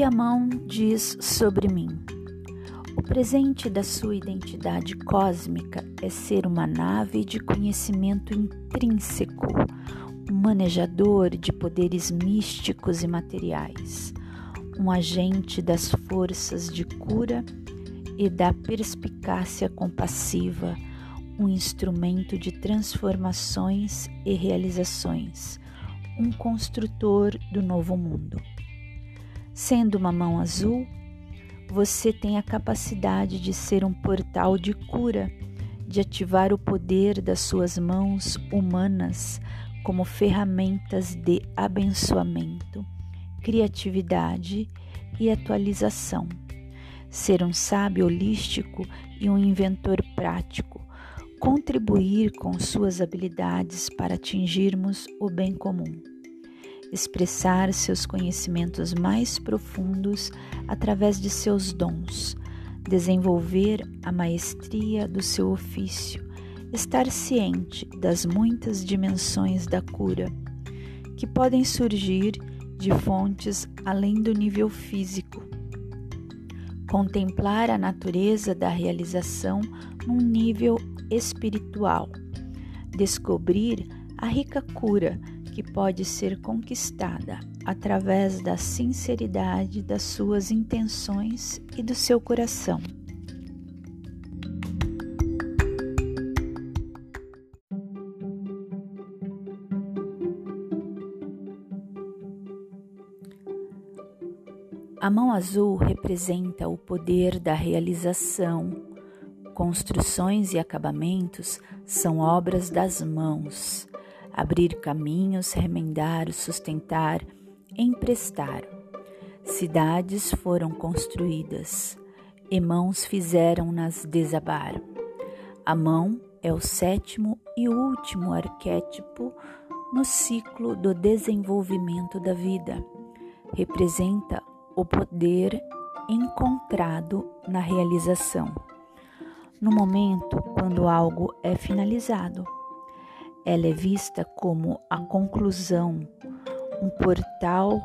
que a mão diz sobre mim? O presente da sua identidade cósmica é ser uma nave de conhecimento intrínseco, um manejador de poderes místicos e materiais, um agente das forças de cura e da perspicácia compassiva, um instrumento de transformações e realizações, um construtor do novo mundo. Sendo uma mão azul, você tem a capacidade de ser um portal de cura, de ativar o poder das suas mãos humanas como ferramentas de abençoamento, criatividade e atualização. Ser um sábio holístico e um inventor prático, contribuir com suas habilidades para atingirmos o bem comum expressar seus conhecimentos mais profundos através de seus dons, desenvolver a maestria do seu ofício, estar ciente das muitas dimensões da cura que podem surgir de fontes além do nível físico. Contemplar a natureza da realização num nível espiritual. Descobrir a rica cura que pode ser conquistada através da sinceridade das suas intenções e do seu coração. A mão azul representa o poder da realização. Construções e acabamentos são obras das mãos abrir caminhos, remendar, sustentar, emprestar. Cidades foram construídas e mãos fizeram-nas desabar. A mão é o sétimo e último arquétipo no ciclo do desenvolvimento da vida. Representa o poder encontrado na realização. No momento quando algo é finalizado, ela é vista como a conclusão, um portal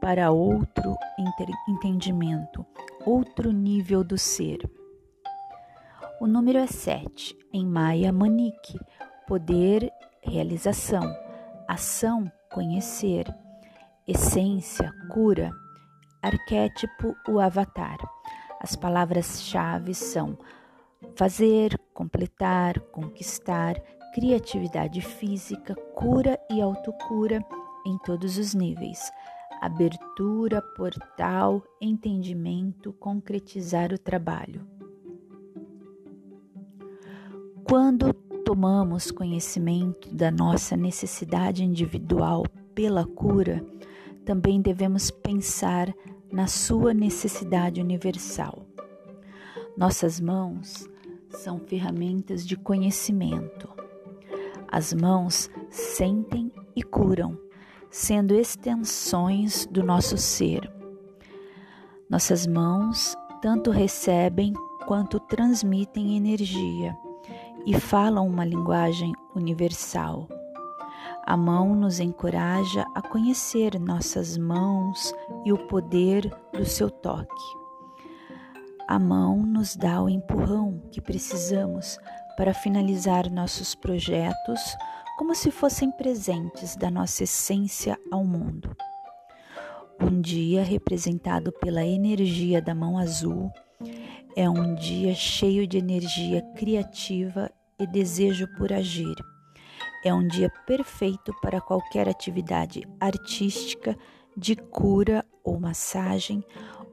para outro entendimento, outro nível do ser. O número é 7, em Maya Manique, poder, realização, ação, conhecer, essência, cura, arquétipo, o avatar. As palavras-chave são fazer, completar, conquistar, criatividade física, cura e autocura em todos os níveis. Abertura, portal, entendimento, concretizar o trabalho. Quando tomamos conhecimento da nossa necessidade individual pela cura, também devemos pensar na sua necessidade universal. Nossas mãos são ferramentas de conhecimento as mãos sentem e curam, sendo extensões do nosso ser. Nossas mãos tanto recebem quanto transmitem energia e falam uma linguagem universal. A mão nos encoraja a conhecer nossas mãos e o poder do seu toque. A mão nos dá o empurrão que precisamos para finalizar nossos projetos como se fossem presentes da nossa essência ao mundo. Um dia representado pela energia da mão azul é um dia cheio de energia criativa e desejo por agir. É um dia perfeito para qualquer atividade artística, de cura ou massagem,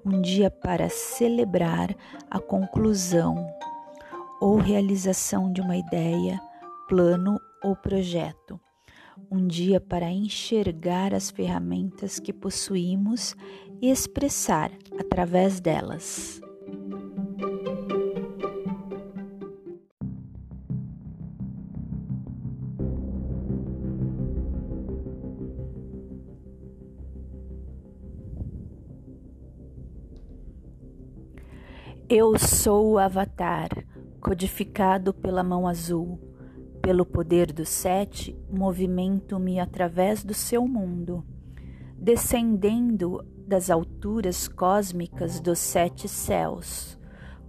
um dia para celebrar a conclusão ou realização de uma ideia, plano ou projeto. Um dia para enxergar as ferramentas que possuímos e expressar através delas. Eu sou o Avatar codificado pela mão azul. Pelo poder do sete, movimento-me através do seu mundo, descendendo das alturas cósmicas dos sete céus.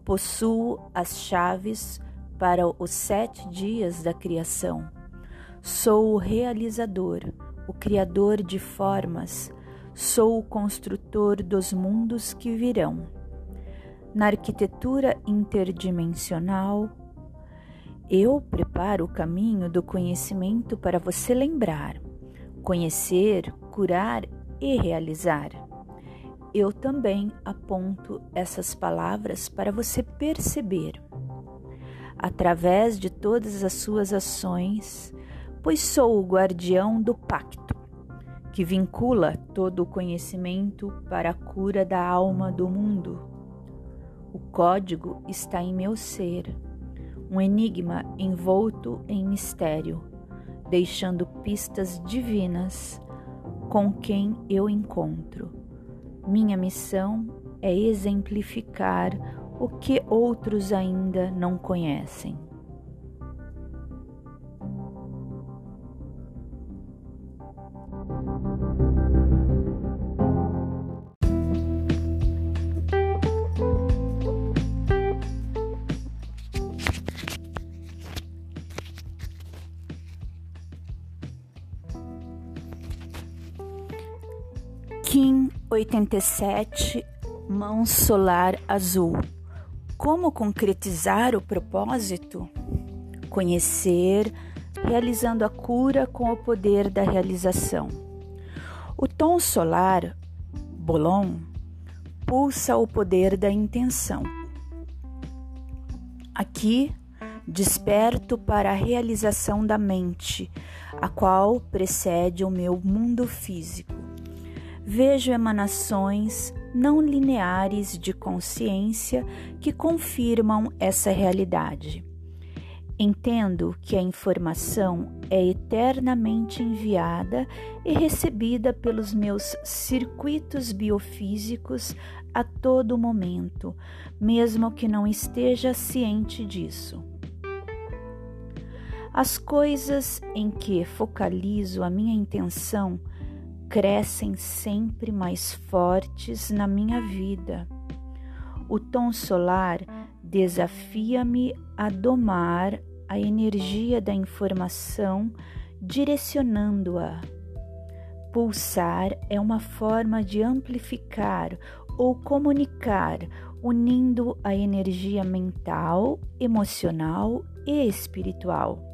Possuo as chaves para os sete dias da criação. Sou o realizador, o criador de formas, sou o construtor dos mundos que virão. Na arquitetura interdimensional, eu preparo o caminho do conhecimento para você lembrar, conhecer, curar e realizar. Eu também aponto essas palavras para você perceber. Através de todas as suas ações, pois sou o guardião do pacto, que vincula todo o conhecimento para a cura da alma do mundo. O código está em meu ser, um enigma envolto em mistério, deixando pistas divinas com quem eu encontro. Minha missão é exemplificar o que outros ainda não conhecem. 87 Mão Solar Azul. Como concretizar o propósito? Conhecer, realizando a cura com o poder da realização. O tom solar, Bolon, pulsa o poder da intenção. Aqui, desperto para a realização da mente, a qual precede o meu mundo físico vejo emanações não lineares de consciência que confirmam essa realidade. Entendo que a informação é eternamente enviada e recebida pelos meus circuitos biofísicos a todo momento, mesmo que não esteja ciente disso. As coisas em que focalizo a minha intenção crescem sempre mais fortes na minha vida. O tom solar desafia-me a domar a energia da informação, direcionando-a. Pulsar é uma forma de amplificar ou comunicar, unindo a energia mental, emocional e espiritual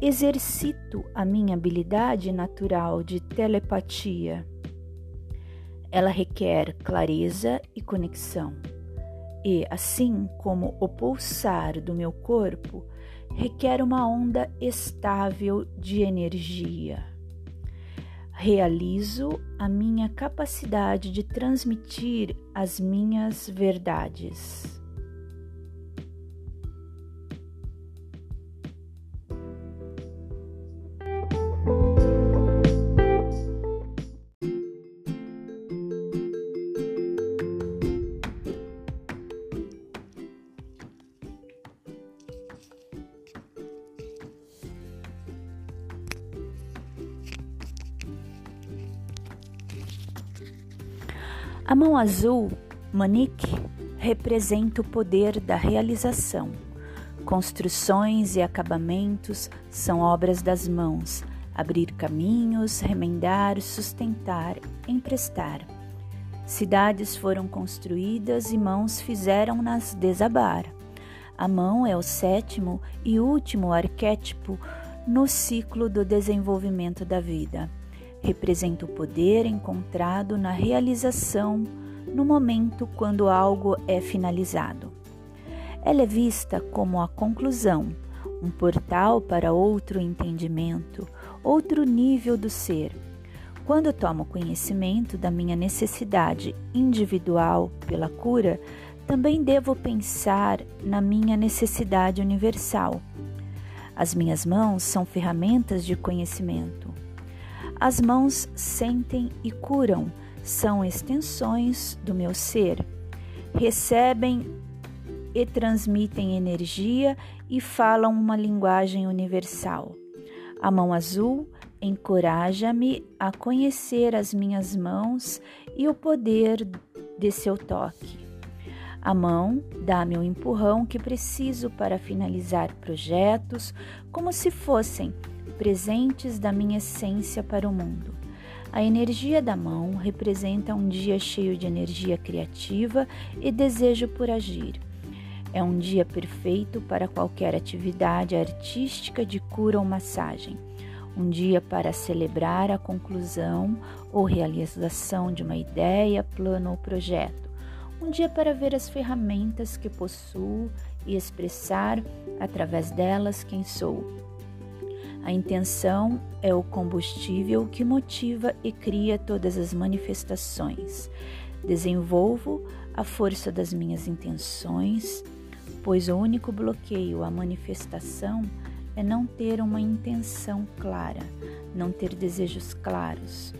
exercito a minha habilidade natural de telepatia. Ela requer clareza e conexão, e, assim como o pulsar do meu corpo, requer uma onda estável de energia. Realizo a minha capacidade de transmitir as minhas verdades. A mão azul, Manique, representa o poder da realização. Construções e acabamentos são obras das mãos. Abrir caminhos, remendar, sustentar, emprestar. Cidades foram construídas e mãos fizeram-nas desabar. A mão é o sétimo e último arquétipo no ciclo do desenvolvimento da vida representa o poder encontrado na realização no momento quando algo é finalizado. Ela é vista como a conclusão, um portal para outro entendimento, outro nível do ser. Quando tomo conhecimento da minha necessidade individual pela cura, também devo pensar na minha necessidade universal. As minhas mãos são ferramentas de conhecimento. As mãos sentem e curam, são extensões do meu ser. Recebem e transmitem energia e falam uma linguagem universal. A mão azul encoraja-me a conhecer as minhas mãos e o poder de seu toque. A mão dá-me o empurrão que preciso para finalizar projetos como se fossem presentes da minha essência para o mundo. A energia da mão representa um dia cheio de energia criativa e desejo por agir. É um dia perfeito para qualquer atividade artística de cura ou massagem. Um dia para celebrar a conclusão ou realização de uma ideia, plano ou projeto. Um dia para ver as ferramentas que possuo e expressar através delas quem sou. A intenção é o combustível que motiva e cria todas as manifestações. Desenvolvo a força das minhas intenções, pois o único bloqueio à manifestação é não ter uma intenção clara, não ter desejos claros.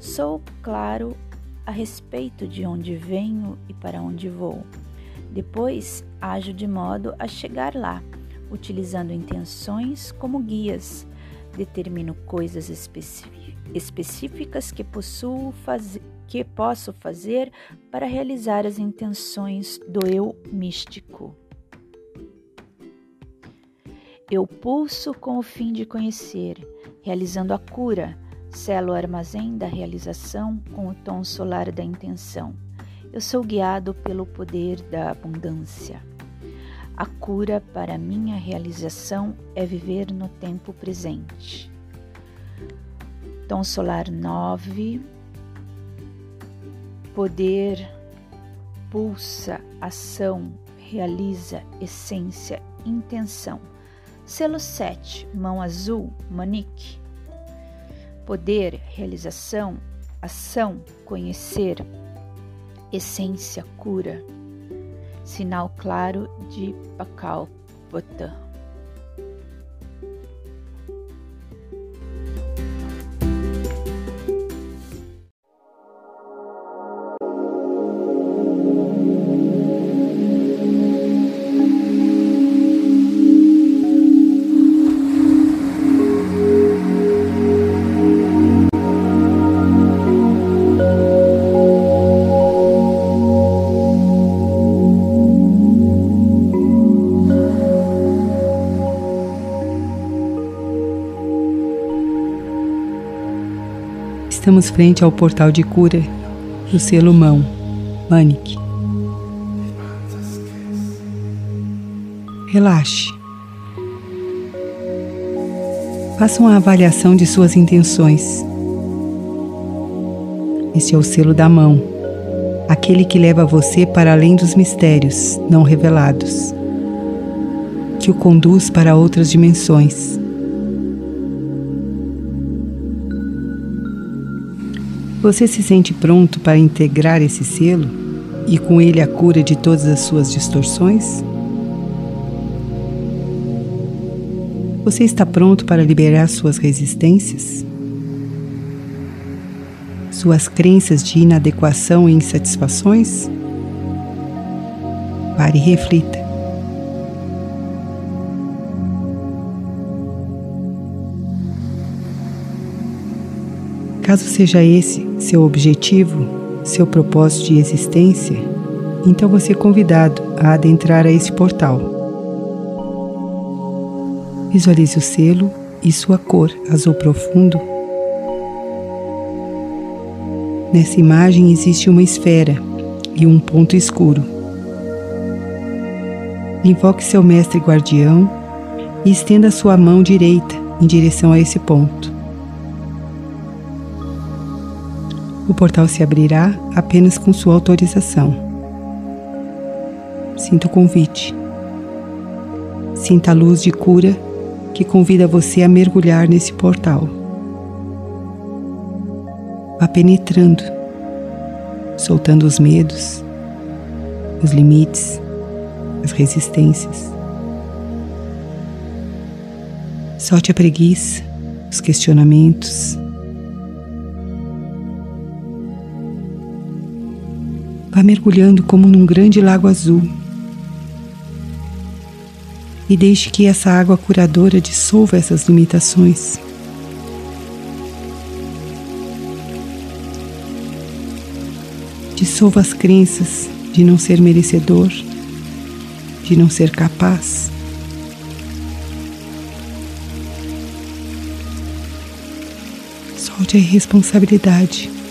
Sou claro a respeito de onde venho e para onde vou. Depois, ajo de modo a chegar lá, utilizando intenções como guias. Determino coisas específicas que possuo que posso fazer para realizar as intenções do eu místico. Eu pulso com o fim de conhecer, realizando a cura, selo armazém da realização com o tom solar da intenção. Eu sou guiado pelo poder da abundância. A cura para minha realização é viver no tempo presente. Tom solar 9. Poder pulsa, ação, realiza, essência, intenção. Selo 7, mão azul, Manique. Poder, realização, ação, conhecer, essência, cura. Sinal claro de Pacalpota. Estamos frente ao portal de cura do selo mão, Manic. Relaxe. Faça uma avaliação de suas intenções. Este é o selo da mão, aquele que leva você para além dos mistérios não revelados, que o conduz para outras dimensões Você se sente pronto para integrar esse selo e com ele a cura de todas as suas distorções? Você está pronto para liberar suas resistências? Suas crenças de inadequação e insatisfações? Pare e reflita. Caso seja esse seu objetivo, seu propósito de existência, então você é convidado a adentrar a esse portal. Visualize o selo e sua cor azul profundo. Nessa imagem existe uma esfera e um ponto escuro. Invoque seu mestre guardião e estenda sua mão direita em direção a esse ponto. O portal se abrirá apenas com sua autorização. Sinta o convite. Sinta a luz de cura que convida você a mergulhar nesse portal. Vá penetrando, soltando os medos, os limites, as resistências. Solte a preguiça, os questionamentos Vá mergulhando como num grande lago azul. E deixe que essa água curadora dissolva essas limitações. Dissolva as crenças de não ser merecedor, de não ser capaz. Solte a irresponsabilidade.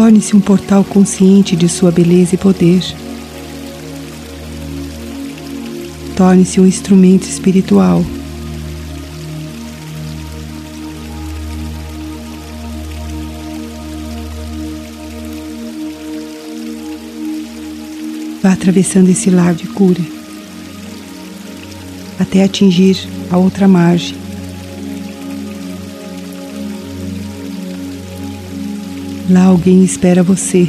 Torne-se um portal consciente de sua beleza e poder. Torne-se um instrumento espiritual. Vá atravessando esse lago de cura até atingir a outra margem. Lá alguém espera você.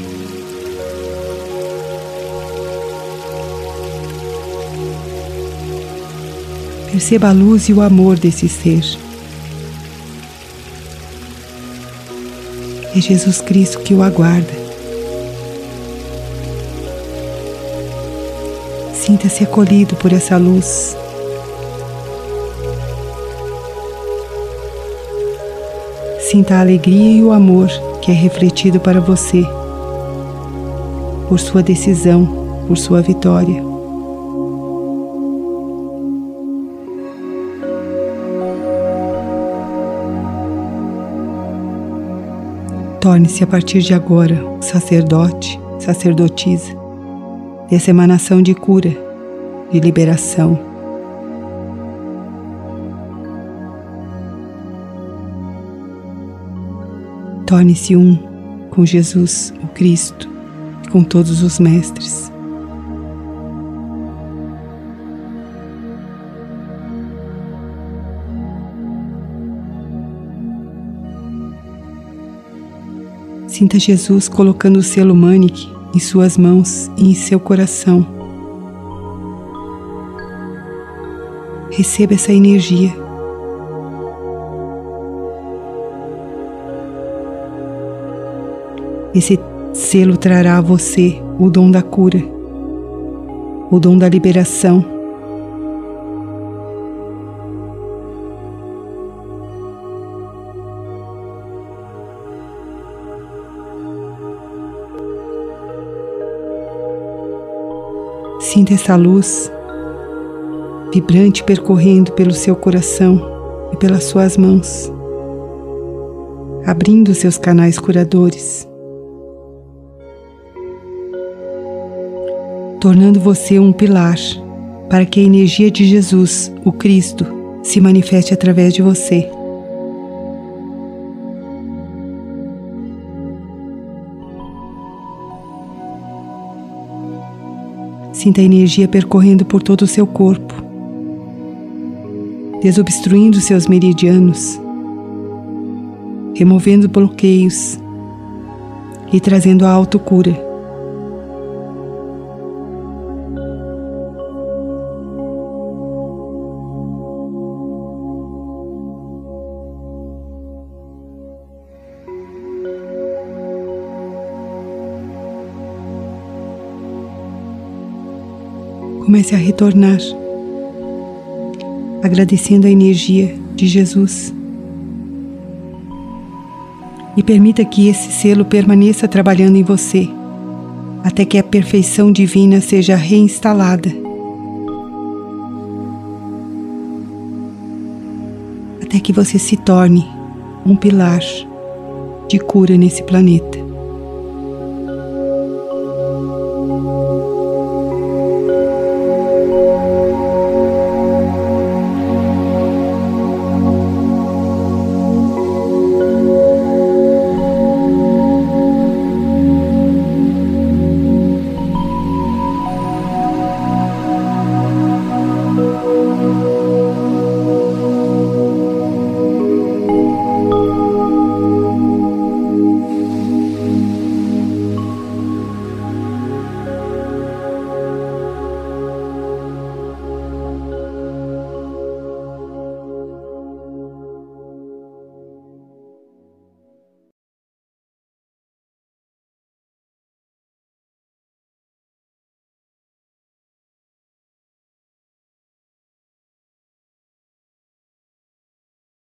Perceba a luz e o amor desse ser. É Jesus Cristo que o aguarda. Sinta-se acolhido por essa luz. Sinta a alegria e o amor que é refletido para você, por sua decisão, por sua vitória. Torne-se a partir de agora sacerdote, sacerdotisa dessa emanação de cura, de liberação. Torne-se um com Jesus, o Cristo, e com todos os mestres. Sinta Jesus colocando o selo Manic em suas mãos e em seu coração. Receba essa energia. Esse selo trará a você o dom da cura, o dom da liberação. Sinta essa luz vibrante percorrendo pelo seu coração e pelas suas mãos, abrindo seus canais curadores. Tornando você um pilar para que a energia de Jesus, o Cristo, se manifeste através de você. Sinta a energia percorrendo por todo o seu corpo, desobstruindo seus meridianos, removendo bloqueios e trazendo a autocura. Comece a retornar, agradecendo a energia de Jesus. E permita que esse selo permaneça trabalhando em você, até que a perfeição divina seja reinstalada. Até que você se torne um pilar de cura nesse planeta.